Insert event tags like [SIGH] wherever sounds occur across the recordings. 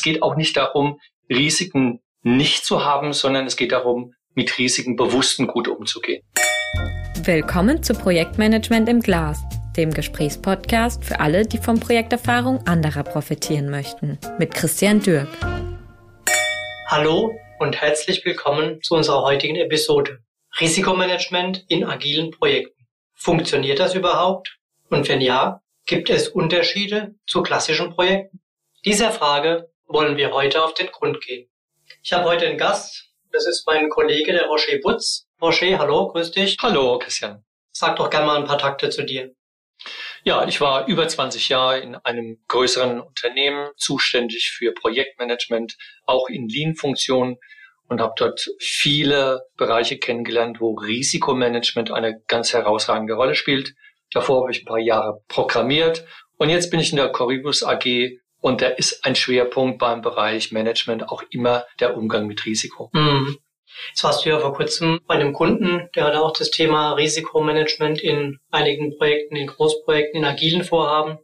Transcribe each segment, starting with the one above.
Es geht auch nicht darum, Risiken nicht zu haben, sondern es geht darum, mit Risiken bewusst und gut umzugehen. Willkommen zu Projektmanagement im Glas, dem Gesprächspodcast für alle, die von Projekterfahrung anderer profitieren möchten, mit Christian Dürk. Hallo und herzlich willkommen zu unserer heutigen Episode. Risikomanagement in agilen Projekten. Funktioniert das überhaupt? Und wenn ja, gibt es Unterschiede zu klassischen Projekten? Dieser Frage wollen wir heute auf den Grund gehen. Ich habe heute einen Gast. Das ist mein Kollege, der Roger Butz. Roger, hallo, grüß dich. Hallo, Christian. Sag doch gerne mal ein paar Takte zu dir. Ja, ich war über 20 Jahre in einem größeren Unternehmen zuständig für Projektmanagement, auch in Lean-Funktionen und habe dort viele Bereiche kennengelernt, wo Risikomanagement eine ganz herausragende Rolle spielt. Davor habe ich ein paar Jahre programmiert und jetzt bin ich in der Corribus AG und da ist ein Schwerpunkt beim Bereich Management auch immer der Umgang mit Risiko. Mhm. Jetzt warst du ja vor kurzem bei einem Kunden, der hat auch das Thema Risikomanagement in einigen Projekten, in Großprojekten, in agilen Vorhaben.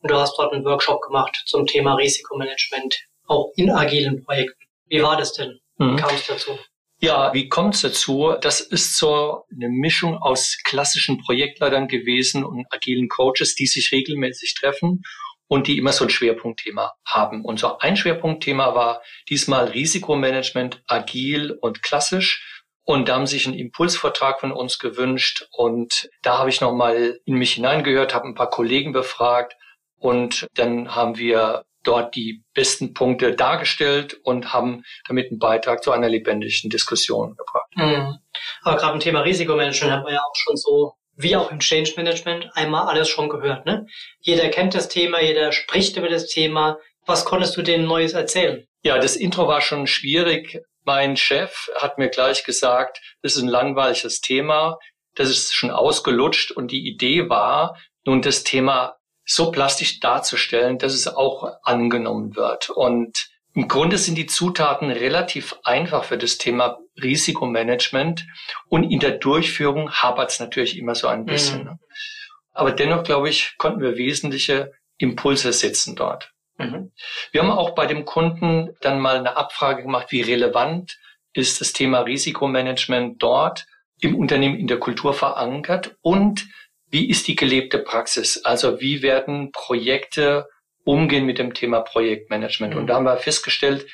Und du hast dort einen Workshop gemacht zum Thema Risikomanagement, auch in agilen Projekten. Wie war das denn? Wie mhm. kam es dazu? Ja, wie kommt es dazu? Das ist so eine Mischung aus klassischen Projektleitern gewesen und agilen Coaches, die sich regelmäßig treffen und die immer so ein Schwerpunktthema haben. Und so ein Schwerpunktthema war diesmal Risikomanagement agil und klassisch. Und da haben sich einen Impulsvortrag von uns gewünscht. Und da habe ich nochmal in mich hineingehört, habe ein paar Kollegen befragt. Und dann haben wir dort die besten Punkte dargestellt und haben damit einen Beitrag zu einer lebendigen Diskussion gebracht. Mhm. Aber gerade im Thema Risikomanagement haben wir ja auch schon so wie auch im Change Management einmal alles schon gehört. Ne? Jeder kennt das Thema, jeder spricht über das Thema. Was konntest du denen Neues erzählen? Ja, das Intro war schon schwierig. Mein Chef hat mir gleich gesagt, das ist ein langweiliges Thema, das ist schon ausgelutscht und die Idee war, nun das Thema so plastisch darzustellen, dass es auch angenommen wird. Und im Grunde sind die Zutaten relativ einfach für das Thema Risikomanagement und in der Durchführung hapert es natürlich immer so ein bisschen. Mhm. Aber dennoch, glaube ich, konnten wir wesentliche Impulse setzen dort. Mhm. Wir haben auch bei dem Kunden dann mal eine Abfrage gemacht, wie relevant ist das Thema Risikomanagement dort im Unternehmen in der Kultur verankert und wie ist die gelebte Praxis? Also wie werden Projekte umgehen mit dem Thema Projektmanagement? Und da haben wir festgestellt,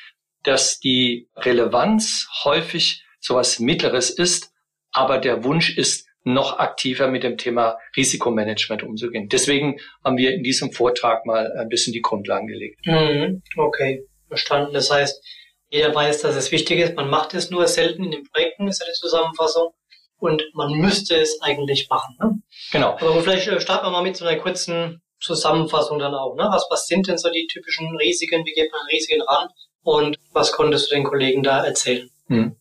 dass die Relevanz häufig sowas Mittleres ist, aber der Wunsch ist, noch aktiver mit dem Thema Risikomanagement umzugehen. Deswegen haben wir in diesem Vortrag mal ein bisschen die Grundlagen gelegt. Mhm. Okay, verstanden. Das heißt, jeder weiß, dass es wichtig ist. Man macht es nur selten in den Projekten, ist ja die Zusammenfassung. Und man müsste es eigentlich machen. Ne? Genau. Aber vielleicht äh, starten wir mal mit so einer kurzen Zusammenfassung dann auch. Ne? Was, was sind denn so die typischen Risiken? Wie geht man an Risiken ran? Und was konntest du den Kollegen da erzählen? Hm.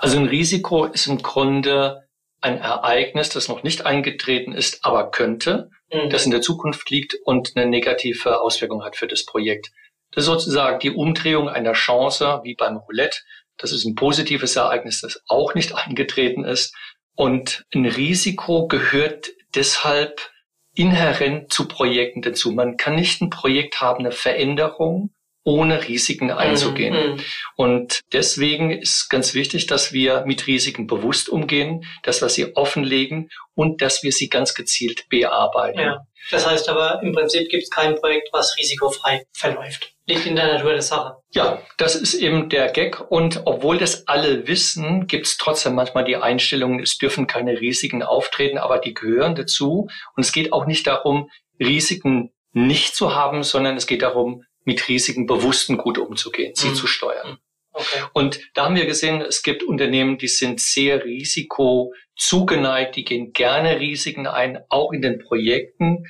Also ein Risiko ist im Grunde ein Ereignis, das noch nicht eingetreten ist, aber könnte, mhm. das in der Zukunft liegt und eine negative Auswirkung hat für das Projekt. Das ist sozusagen die Umdrehung einer Chance, wie beim Roulette. Das ist ein positives Ereignis, das auch nicht [LAUGHS] eingetreten ist. Und ein Risiko gehört deshalb inhärent zu Projekten dazu. Man kann nicht ein Projekt haben, eine Veränderung, ohne Risiken einzugehen. Mhm. Und deswegen ist ganz wichtig, dass wir mit Risiken bewusst umgehen, dass wir sie offenlegen und dass wir sie ganz gezielt bearbeiten. Ja. Das heißt aber, im Prinzip gibt es kein Projekt, was risikofrei verläuft. Liegt in der Natur der Sache. Ja, das ist eben der Gag. Und obwohl das alle wissen, gibt es trotzdem manchmal die Einstellung, es dürfen keine Risiken auftreten, aber die gehören dazu. Und es geht auch nicht darum, Risiken nicht zu haben, sondern es geht darum, mit Risiken bewusst und gut umzugehen, sie mhm. zu steuern. Mhm. Okay. Und da haben wir gesehen, es gibt Unternehmen, die sind sehr risikozugeneigt, die gehen gerne Risiken ein, auch in den Projekten,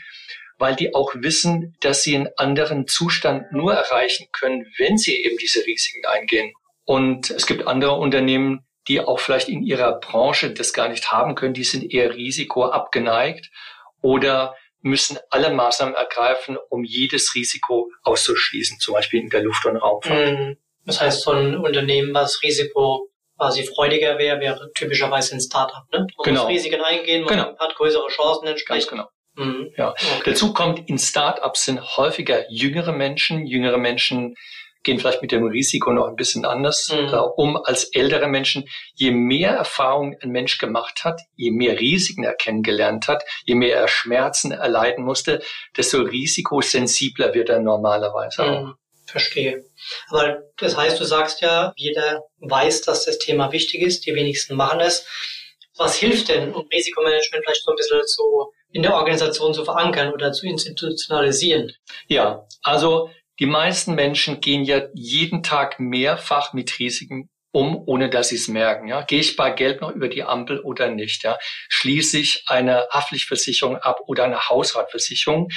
weil die auch wissen, dass sie einen anderen Zustand nur erreichen können, wenn sie eben diese Risiken eingehen. Und es gibt andere Unternehmen, die auch vielleicht in ihrer Branche das gar nicht haben können, die sind eher risikoabgeneigt oder müssen alle Maßnahmen ergreifen, um jedes Risiko auszuschließen, zum Beispiel in der Luft- und Raumfahrt. Mhm. Das heißt, so ein Unternehmen, was Risiko quasi freudiger wäre, wäre typischerweise ein Startup. Ne? Man genau. muss Risiken eingehen, man genau. hat größere Chancen entsprechend. Ganz genau. Mhm. Ja. Okay. Dazu kommt, in Startups sind häufiger jüngere Menschen. Jüngere Menschen gehen vielleicht mit dem Risiko noch ein bisschen anders mhm. äh, um als ältere Menschen. Je mehr Erfahrung ein Mensch gemacht hat, je mehr Risiken er kennengelernt hat, je mehr er Schmerzen erleiden musste, desto risikosensibler wird er normalerweise auch. Mhm. Verstehe. Aber das heißt, du sagst ja, jeder weiß, dass das Thema wichtig ist, die wenigsten machen es. Was hilft denn, um Risikomanagement vielleicht so ein bisschen so in der Organisation zu verankern oder zu institutionalisieren? Ja, also die meisten Menschen gehen ja jeden Tag mehrfach mit Risiken um, ohne dass sie es merken. Ja? Gehe ich bei Geld noch über die Ampel oder nicht? Ja? Schließe ich eine Haftpflichtversicherung ab oder eine Hausratversicherung?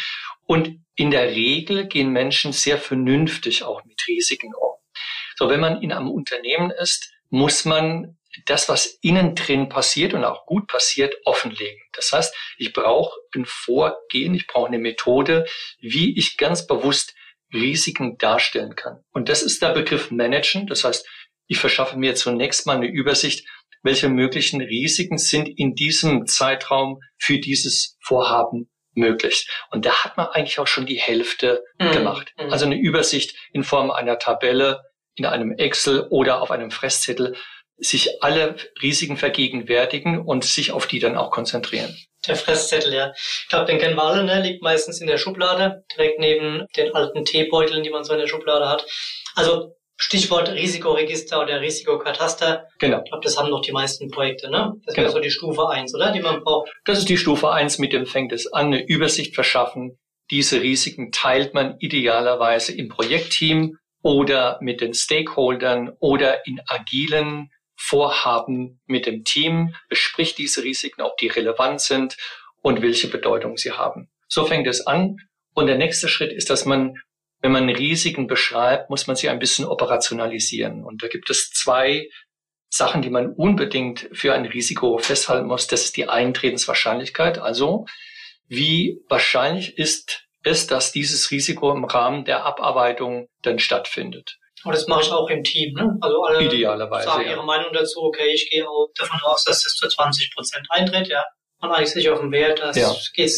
Und in der Regel gehen Menschen sehr vernünftig auch mit Risiken um. So, wenn man in einem Unternehmen ist, muss man das, was innen drin passiert und auch gut passiert, offenlegen. Das heißt, ich brauche ein Vorgehen, ich brauche eine Methode, wie ich ganz bewusst Risiken darstellen kann. Und das ist der Begriff Managen. Das heißt, ich verschaffe mir zunächst mal eine Übersicht, welche möglichen Risiken sind in diesem Zeitraum für dieses Vorhaben möglich. Und da hat man eigentlich auch schon die Hälfte mhm. gemacht. Mhm. Also eine Übersicht in Form einer Tabelle, in einem Excel oder auf einem Fresszettel, sich alle Risiken vergegenwärtigen und sich auf die dann auch konzentrieren. Der Fresszettel, ja. Ich glaube, den kennen wir alle, ne? liegt meistens in der Schublade, direkt neben den alten Teebeuteln, die man so in der Schublade hat. Also Stichwort Risikoregister oder Risikokataster. Genau. Ich glaube, das haben noch die meisten Projekte, ne? Das genau. wäre so die Stufe eins, oder? Die man braucht. Das ist die Stufe eins. mit dem fängt es an, eine Übersicht verschaffen. Diese Risiken teilt man idealerweise im Projektteam oder mit den Stakeholdern oder in agilen Vorhaben mit dem Team, bespricht diese Risiken, ob die relevant sind und welche Bedeutung sie haben. So fängt es an. Und der nächste Schritt ist, dass man, wenn man Risiken beschreibt, muss man sie ein bisschen operationalisieren. Und da gibt es zwei Sachen, die man unbedingt für ein Risiko festhalten muss. Das ist die Eintretenswahrscheinlichkeit. Also, wie wahrscheinlich ist es, dass dieses Risiko im Rahmen der Abarbeitung dann stattfindet? Und das mache ich auch im Team. Ne? Also alle Idealerweise, sagen ja. ihre Meinung dazu, okay, ich gehe auch davon aus, dass das zu 20 Prozent eintritt, ja. Man eigentlich sich auf den Wert, das ja.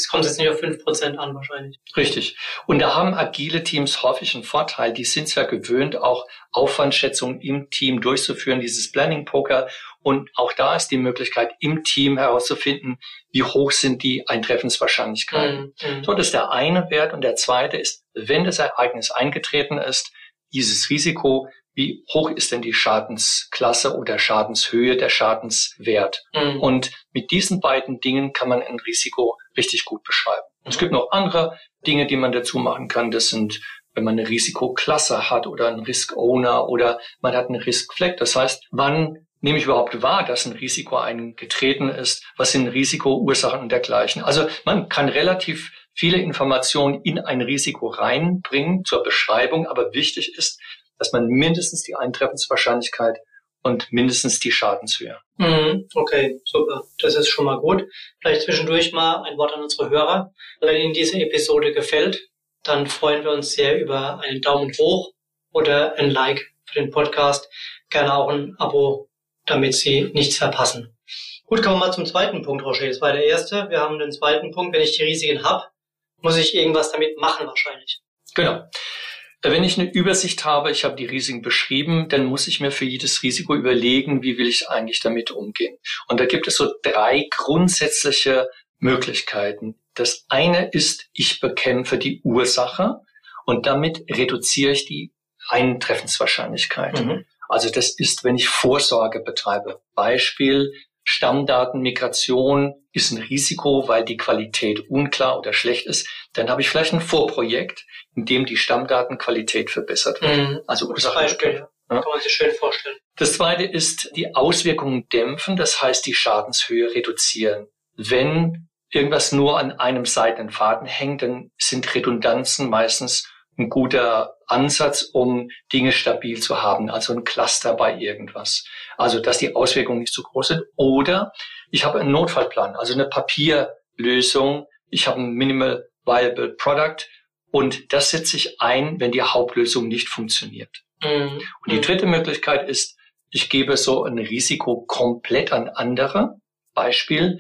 kommt jetzt nicht auf 5 Prozent an wahrscheinlich. Richtig. Und da haben agile Teams häufig einen Vorteil. Die sind zwar gewöhnt, auch Aufwandschätzungen im Team durchzuführen, dieses Planning Poker. Und auch da ist die Möglichkeit, im Team herauszufinden, wie hoch sind die Eintreffenswahrscheinlichkeiten. Mhm. So, das ist der eine Wert. Und der zweite ist, wenn das Ereignis eingetreten ist, dieses Risiko, wie hoch ist denn die Schadensklasse oder Schadenshöhe, der Schadenswert. Mhm. Und mit diesen beiden Dingen kann man ein Risiko richtig gut beschreiben. Mhm. Es gibt noch andere Dinge, die man dazu machen kann. Das sind, wenn man eine Risikoklasse hat oder einen Risk Owner oder man hat einen Risk Flag. Das heißt, wann nehme ich überhaupt wahr, dass ein Risiko eingetreten ist? Was sind Risikoursachen und dergleichen? Also man kann relativ viele Informationen in ein Risiko reinbringen zur Beschreibung, aber wichtig ist, dass man mindestens die Eintreffenswahrscheinlichkeit und mindestens die Schadenshöhe. Mhm, okay, super. Das ist schon mal gut. Vielleicht zwischendurch mal ein Wort an unsere Hörer. Wenn Ihnen diese Episode gefällt, dann freuen wir uns sehr über einen Daumen hoch oder ein Like für den Podcast. Gerne auch ein Abo, damit Sie nichts verpassen. Gut, kommen wir mal zum zweiten Punkt, Roger. Das war der erste. Wir haben den zweiten Punkt. Wenn ich die Risiken habe, muss ich irgendwas damit machen wahrscheinlich. Genau. Wenn ich eine Übersicht habe, ich habe die Risiken beschrieben, dann muss ich mir für jedes Risiko überlegen, wie will ich eigentlich damit umgehen. Und da gibt es so drei grundsätzliche Möglichkeiten. Das eine ist, ich bekämpfe die Ursache und damit reduziere ich die Eintreffenswahrscheinlichkeit. Mhm. Also das ist, wenn ich Vorsorge betreibe. Beispiel, Stammdatenmigration ist ein Risiko, weil die Qualität unklar oder schlecht ist, dann habe ich vielleicht ein Vorprojekt, in dem die Stammdatenqualität verbessert wird. Mhm. Also Ursache. Beispiel, ja. Kann man sich schön vorstellen. Das zweite ist die Auswirkungen dämpfen, das heißt die Schadenshöhe reduzieren. Wenn irgendwas nur an einem seitenden Faden hängt, dann sind Redundanzen meistens ein guter Ansatz, um Dinge stabil zu haben, also ein Cluster bei irgendwas. Also, dass die Auswirkungen nicht zu groß sind. Oder ich habe einen Notfallplan, also eine Papierlösung. Ich habe ein Minimal Viable Product und das setze ich ein, wenn die Hauptlösung nicht funktioniert. Mhm. Und die dritte Möglichkeit ist, ich gebe so ein Risiko komplett an andere. Beispiel,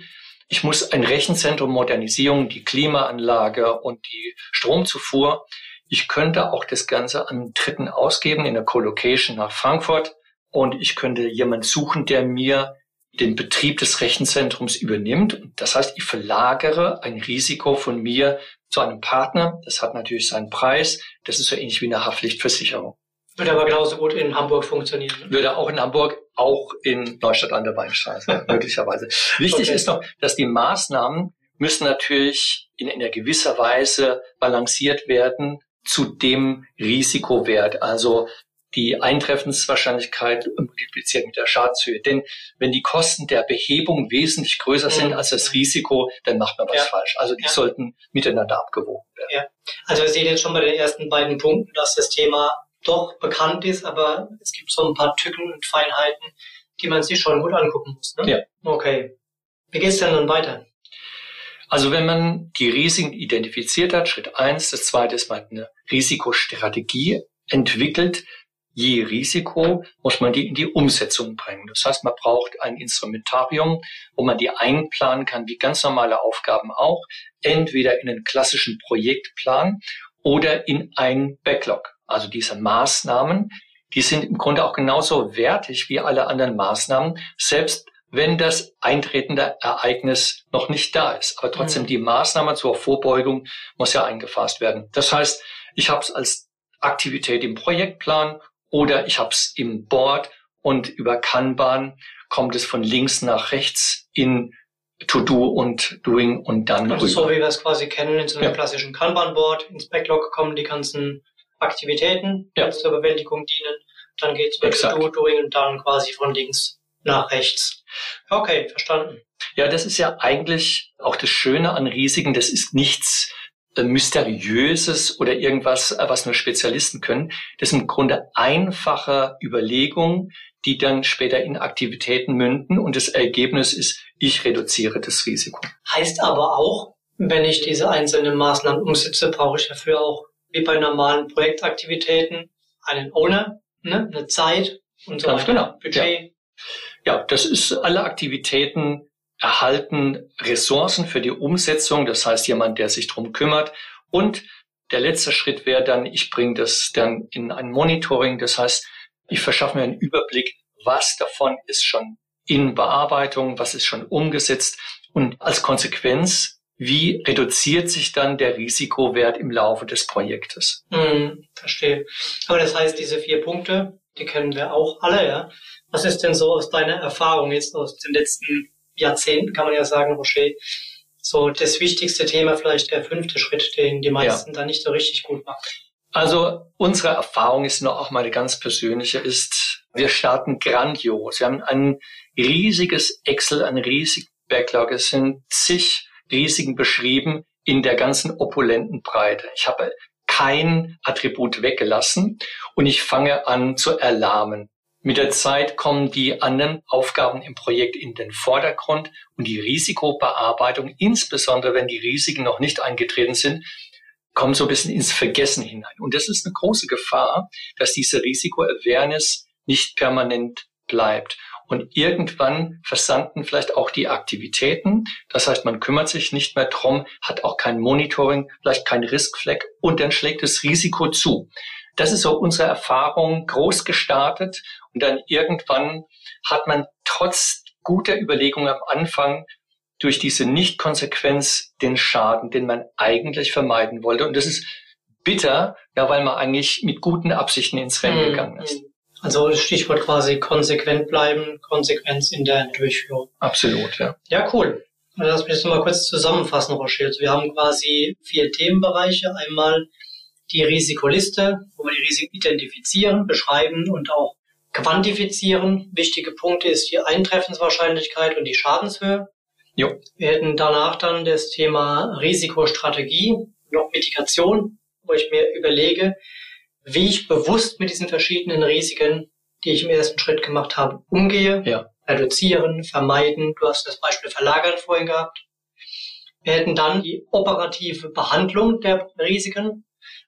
ich muss ein Rechenzentrum Modernisierung, die Klimaanlage und die Stromzufuhr Ich könnte auch das Ganze an Dritten ausgeben in der Colocation nach Frankfurt und ich könnte jemand suchen, der mir den Betrieb des Rechenzentrums übernimmt. Das heißt, ich verlagere ein Risiko von mir zu einem Partner. Das hat natürlich seinen Preis. Das ist so ähnlich wie eine Haftpflichtversicherung. Würde aber genauso gut in Hamburg funktionieren. Würde auch in Hamburg, auch in Neustadt an der Weinstraße, [LAUGHS] möglicherweise. Wichtig okay. ist noch, dass die Maßnahmen müssen natürlich in einer gewisser Weise balanciert werden zu dem Risikowert. Also die Eintreffenswahrscheinlichkeit multipliziert mit der Schadenshöhe. Denn wenn die Kosten der Behebung wesentlich größer sind mhm. als das Risiko, dann macht man was ja. falsch. Also die ja. sollten miteinander abgewogen werden. Ja. Also wir sehen jetzt schon bei den ersten beiden Punkten, dass das Thema doch bekannt ist, aber es gibt so ein paar Tücken und Feinheiten, die man sich schon gut angucken muss. Ne? Ja. Okay. Wie geht's denn nun weiter? Also wenn man die Risiken identifiziert hat, Schritt eins, das zweite ist, man hat eine Risikostrategie entwickelt, je Risiko muss man die in die Umsetzung bringen. Das heißt, man braucht ein Instrumentarium, wo man die einplanen kann, wie ganz normale Aufgaben auch, entweder in einen klassischen Projektplan oder in ein Backlog. Also diese Maßnahmen, die sind im Grunde auch genauso wertig wie alle anderen Maßnahmen, selbst wenn das eintretende Ereignis noch nicht da ist. Aber trotzdem, mhm. die Maßnahme zur Vorbeugung muss ja eingefasst werden. Das heißt, ich habe es als Aktivität im Projektplan oder ich habe es im Board und über Kanban kommt es von links nach rechts in To-Do und Doing und dann Also rüber. so wie wir es quasi kennen in so einem ja. klassischen Kanban-Board. Ins Backlog kommen die ganzen Aktivitäten, die ja. zur Bewältigung dienen. Dann geht es mit To-Do, Doing und dann quasi von links nach rechts. Okay, verstanden. Ja, das ist ja eigentlich auch das Schöne an Risiken. Das ist nichts äh, Mysteriöses oder irgendwas, äh, was nur Spezialisten können. Das sind im Grunde einfache Überlegungen, die dann später in Aktivitäten münden und das Ergebnis ist, ich reduziere das Risiko. Heißt aber auch, wenn ich diese einzelnen Maßnahmen umsetze, brauche ich dafür auch, wie bei normalen Projektaktivitäten, einen Owner, ne, eine Zeit und so Ganz weiter. Genau. Budget. Ja. Ja, das ist alle Aktivitäten, erhalten Ressourcen für die Umsetzung, das heißt jemand, der sich drum kümmert. Und der letzte Schritt wäre dann, ich bringe das dann in ein Monitoring, das heißt, ich verschaffe mir einen Überblick, was davon ist schon in Bearbeitung, was ist schon umgesetzt und als Konsequenz, wie reduziert sich dann der Risikowert im Laufe des Projektes? Hm, verstehe. Aber das heißt, diese vier Punkte, die kennen wir auch alle, ja. Was ist denn so aus deiner Erfahrung jetzt aus den letzten Jahrzehnten, kann man ja sagen, Rocher, so das wichtigste Thema, vielleicht der fünfte Schritt, den die meisten ja. da nicht so richtig gut machen. Also unsere Erfahrung ist noch auch meine ganz persönliche, ist, wir starten grandios. Wir haben ein riesiges Excel, ein riesiges Backlog. Es sind zig Risiken beschrieben in der ganzen opulenten Breite. Ich habe kein Attribut weggelassen und ich fange an zu erlahmen. Mit der Zeit kommen die anderen Aufgaben im Projekt in den Vordergrund und die Risikobearbeitung, insbesondere wenn die Risiken noch nicht eingetreten sind, kommen so ein bisschen ins Vergessen hinein. Und das ist eine große Gefahr, dass diese Risiko-Awareness nicht permanent bleibt. Und irgendwann versanden vielleicht auch die Aktivitäten. Das heißt, man kümmert sich nicht mehr drum, hat auch kein Monitoring, vielleicht kein Riskfleck und dann schlägt das Risiko zu. Das ist so unsere Erfahrung, groß gestartet und dann irgendwann hat man trotz guter Überlegungen am Anfang durch diese Nichtkonsequenz den Schaden, den man eigentlich vermeiden wollte. Und das ist bitter, ja, weil man eigentlich mit guten Absichten ins Rennen mhm. gegangen ist. Also Stichwort quasi konsequent bleiben, Konsequenz in der Durchführung. Absolut, ja. Ja, cool. Lass mich das mal kurz zusammenfassen, Rochelle. Also wir haben quasi vier Themenbereiche. Einmal die Risikoliste, wo wir die Risiken identifizieren, beschreiben und auch quantifizieren. Wichtige Punkte ist die Eintreffenswahrscheinlichkeit und die Schadenshöhe. Jo. Wir hätten danach dann das Thema Risikostrategie auch Mitigation, wo ich mir überlege, wie ich bewusst mit diesen verschiedenen Risiken, die ich im ersten Schritt gemacht habe, umgehe. Ja. Reduzieren, vermeiden. Du hast das Beispiel Verlagern vorhin gehabt. Wir hätten dann die operative Behandlung der Risiken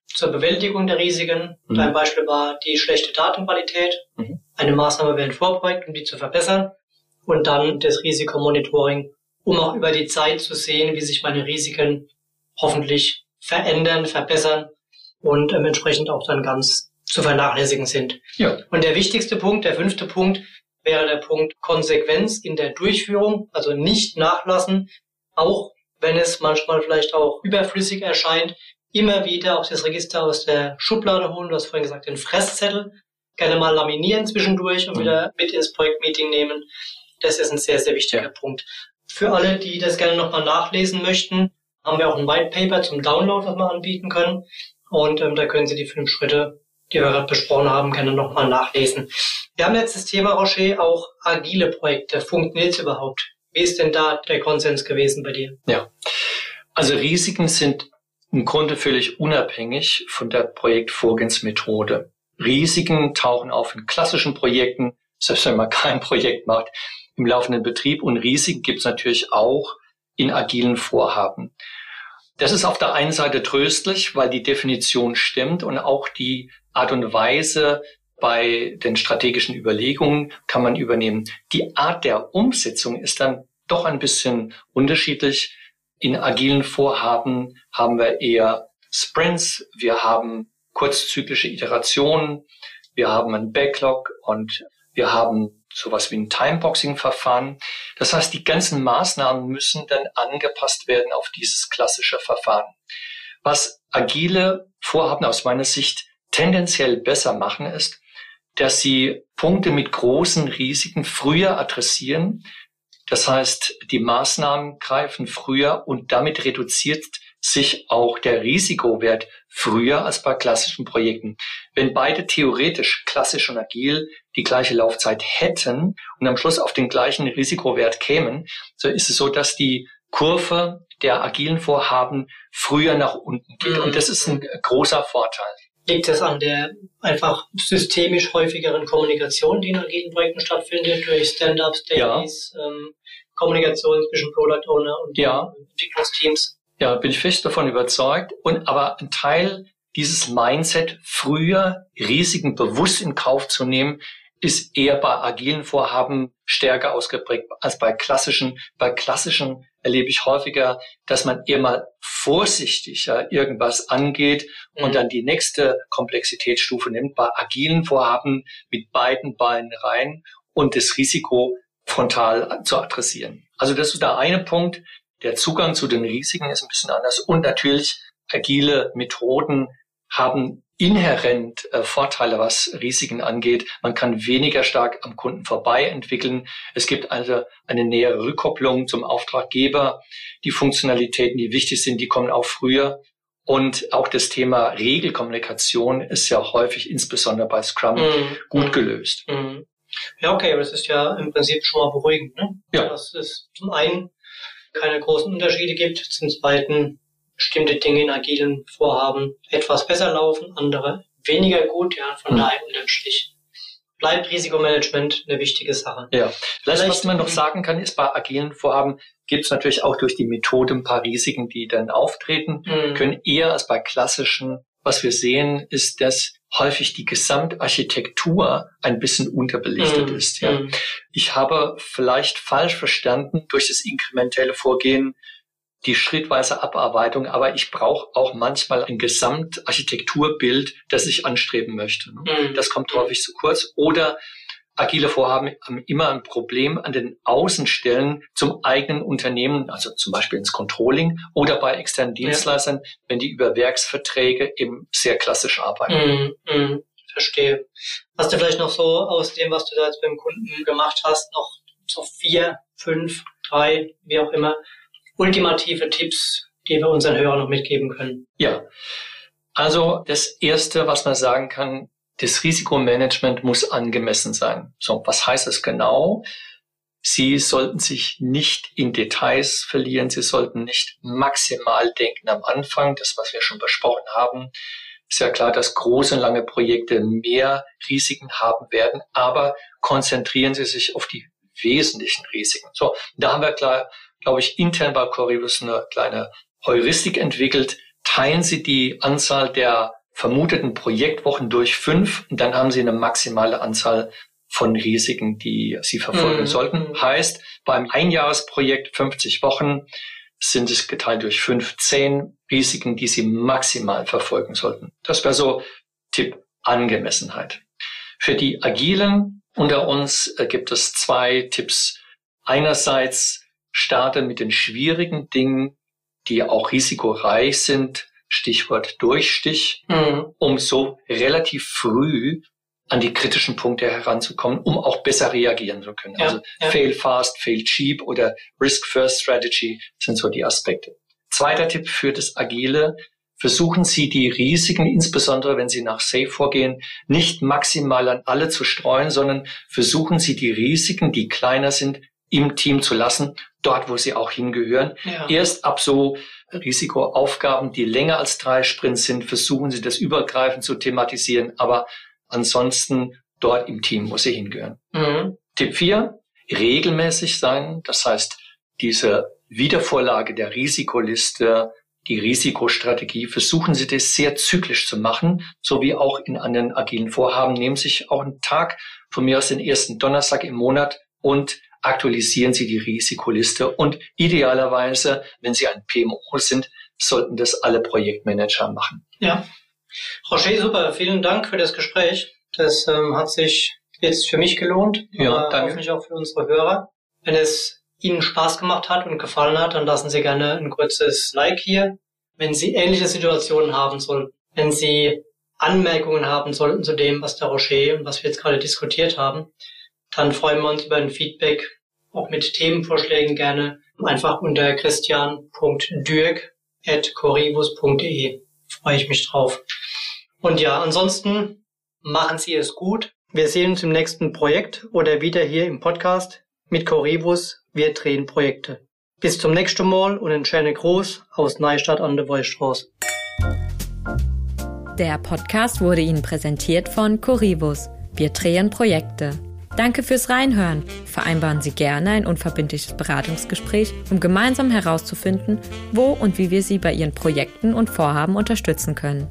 zur Bewältigung der Risiken. Mhm. Ein Beispiel war die schlechte Datenqualität. Mhm. Eine Maßnahme werden vorbereitet, um die zu verbessern. Und dann das Risikomonitoring, um auch über die Zeit zu sehen, wie sich meine Risiken hoffentlich verändern, verbessern und ähm, entsprechend auch dann ganz zu vernachlässigen sind. Ja. Und der wichtigste Punkt, der fünfte Punkt, wäre der Punkt Konsequenz in der Durchführung, also nicht nachlassen, auch wenn es manchmal vielleicht auch überflüssig erscheint, immer wieder auch das Register aus der Schublade holen, du hast vorhin gesagt, den Fresszettel, gerne mal laminieren zwischendurch und mhm. wieder mit ins Projektmeeting nehmen. Das ist ein sehr, sehr wichtiger ja. Punkt. Für alle, die das gerne nochmal nachlesen möchten, haben wir auch ein White Paper zum Download, was wir anbieten können. Und ähm, da können Sie die fünf Schritte, die wir gerade besprochen haben, gerne nochmal nachlesen. Wir haben jetzt das Thema, Rocher, auch agile Projekte. Funktioniert überhaupt? Wie ist denn da der Konsens gewesen bei dir? Ja, also Risiken sind im Grunde völlig unabhängig von der Projektvorgehensmethode. Risiken tauchen auf in klassischen Projekten, selbst wenn man kein Projekt macht, im laufenden Betrieb. Und Risiken gibt es natürlich auch in agilen Vorhaben. Das ist auf der einen Seite tröstlich, weil die Definition stimmt und auch die Art und Weise bei den strategischen Überlegungen kann man übernehmen. Die Art der Umsetzung ist dann doch ein bisschen unterschiedlich. In agilen Vorhaben haben wir eher Sprints, wir haben kurzzyklische Iterationen, wir haben einen Backlog und wir haben sowas wie ein Timeboxing-Verfahren. Das heißt, die ganzen Maßnahmen müssen dann angepasst werden auf dieses klassische Verfahren. Was agile Vorhaben aus meiner Sicht tendenziell besser machen, ist, dass sie Punkte mit großen Risiken früher adressieren. Das heißt, die Maßnahmen greifen früher und damit reduziert sich auch der Risikowert früher als bei klassischen Projekten. Wenn beide theoretisch klassisch und agil die gleiche Laufzeit hätten und am Schluss auf den gleichen Risikowert kämen, so ist es so, dass die Kurve der agilen Vorhaben früher nach unten geht. Und das ist ein großer Vorteil. Liegt das an der einfach systemisch häufigeren Kommunikation, die in agilen Projekten stattfindet, durch Stand-ups, Dailies, ja. ähm, Kommunikation zwischen Product Owner und ja. Entwicklungsteams? Ja, bin ich fest davon überzeugt. Und aber ein Teil dieses Mindset, früher Risiken bewusst in Kauf zu nehmen, ist eher bei agilen Vorhaben stärker ausgeprägt als bei klassischen. Bei klassischen erlebe ich häufiger, dass man eher mal vorsichtiger irgendwas angeht und mhm. dann die nächste Komplexitätsstufe nimmt. Bei agilen Vorhaben mit beiden Beinen rein und das Risiko frontal zu adressieren. Also das ist der eine Punkt. Der Zugang zu den Risiken ist ein bisschen anders und natürlich agile Methoden haben inhärent äh, Vorteile, was Risiken angeht. Man kann weniger stark am Kunden vorbei entwickeln. Es gibt also eine nähere Rückkopplung zum Auftraggeber. Die Funktionalitäten, die wichtig sind, die kommen auch früher. Und auch das Thema Regelkommunikation ist ja häufig, insbesondere bei Scrum, mm, gut mm, gelöst. Mm. Ja, okay, aber das ist ja im Prinzip schon mal beruhigend. Ne? Ja. Dass es zum einen keine großen Unterschiede gibt, zum zweiten bestimmte Dinge in agilen Vorhaben etwas besser laufen, andere weniger gut. Ja, von mhm. daher unterm Strich bleibt Risikomanagement eine wichtige Sache. Ja, vielleicht, vielleicht was man noch sagen kann, ist bei agilen Vorhaben gibt es natürlich auch durch die Methode ein paar Risiken, die dann auftreten mhm. können, eher als bei klassischen. Was wir sehen, ist, dass häufig die Gesamtarchitektur ein bisschen unterbelichtet mm, ist. Ja. Mm. Ich habe vielleicht falsch verstanden durch das inkrementelle Vorgehen die schrittweise Abarbeitung, aber ich brauche auch manchmal ein Gesamtarchitekturbild, das ich anstreben möchte. Ne? Mm. Das kommt häufig zu kurz. Oder agile Vorhaben haben immer ein Problem an den Außenstellen zum eigenen Unternehmen, also zum Beispiel ins Controlling oder bei externen Dienstleistern, ja. wenn die über Werksverträge eben sehr klassisch arbeiten. Mm, mm, verstehe. Hast du vielleicht noch so aus dem, was du da jetzt beim Kunden gemacht hast, noch so vier, fünf, drei, wie auch immer, ultimative Tipps, die wir unseren Hörern noch mitgeben können? Ja. Also das Erste, was man sagen kann, das Risikomanagement muss angemessen sein. So, was heißt das genau? Sie sollten sich nicht in Details verlieren. Sie sollten nicht maximal denken am Anfang. Das, was wir schon besprochen haben, ist ja klar, dass große, lange Projekte mehr Risiken haben werden. Aber konzentrieren Sie sich auf die wesentlichen Risiken. So, da haben wir klar, glaube ich, intern bei Corivus eine kleine Heuristik entwickelt. Teilen Sie die Anzahl der vermuteten Projektwochen durch fünf und dann haben Sie eine maximale Anzahl von Risiken, die Sie verfolgen mhm. sollten. Heißt, beim Einjahresprojekt 50 Wochen sind es geteilt durch fünf, zehn Risiken, die Sie maximal verfolgen sollten. Das wäre so Tipp Angemessenheit. Für die Agilen unter uns äh, gibt es zwei Tipps. Einerseits starte mit den schwierigen Dingen, die auch risikoreich sind, Stichwort Durchstich, mhm. um so relativ früh an die kritischen Punkte heranzukommen, um auch besser reagieren zu können. Ja, also ja. Fail fast, fail cheap oder Risk First Strategy sind so die Aspekte. Zweiter Tipp für das Agile. Versuchen Sie die Risiken, insbesondere wenn Sie nach Safe vorgehen, nicht maximal an alle zu streuen, sondern versuchen Sie die Risiken, die kleiner sind, im Team zu lassen, dort, wo sie auch hingehören. Ja. Erst ab so Risikoaufgaben, die länger als drei Sprints sind, versuchen sie das übergreifend zu thematisieren. Aber Ansonsten dort im Team, wo sie hingehören. Mhm. Tipp 4, regelmäßig sein. Das heißt, diese Wiedervorlage der Risikoliste, die Risikostrategie, versuchen Sie das sehr zyklisch zu machen, so wie auch in anderen agilen Vorhaben. Nehmen Sie sich auch einen Tag von mir aus den ersten Donnerstag im Monat und aktualisieren Sie die Risikoliste. Und idealerweise, wenn Sie ein PMO sind, sollten das alle Projektmanager machen. Ja, Roger, super. Vielen Dank für das Gespräch. Das ähm, hat sich jetzt für mich gelohnt. Ja, danke. Hoffentlich auch für unsere Hörer. Wenn es Ihnen Spaß gemacht hat und gefallen hat, dann lassen Sie gerne ein kurzes Like hier. Wenn Sie ähnliche Situationen haben sollten, wenn Sie Anmerkungen haben sollten zu dem, was der Rocher und was wir jetzt gerade diskutiert haben, dann freuen wir uns über ein Feedback, auch mit Themenvorschlägen gerne, einfach unter christian.dürk.corivus.de. Freue ich mich drauf. Und ja, ansonsten machen Sie es gut. Wir sehen uns im nächsten Projekt oder wieder hier im Podcast mit Coribus. Wir drehen Projekte. Bis zum nächsten Mal und ein schöner Gruß aus Neustadt an der Wollstraße. Der Podcast wurde Ihnen präsentiert von Coribus. Wir drehen Projekte. Danke fürs Reinhören. Vereinbaren Sie gerne ein unverbindliches Beratungsgespräch, um gemeinsam herauszufinden, wo und wie wir Sie bei Ihren Projekten und Vorhaben unterstützen können.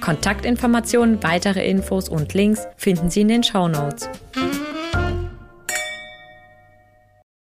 Kontaktinformationen, weitere Infos und Links finden Sie in den Show Notes.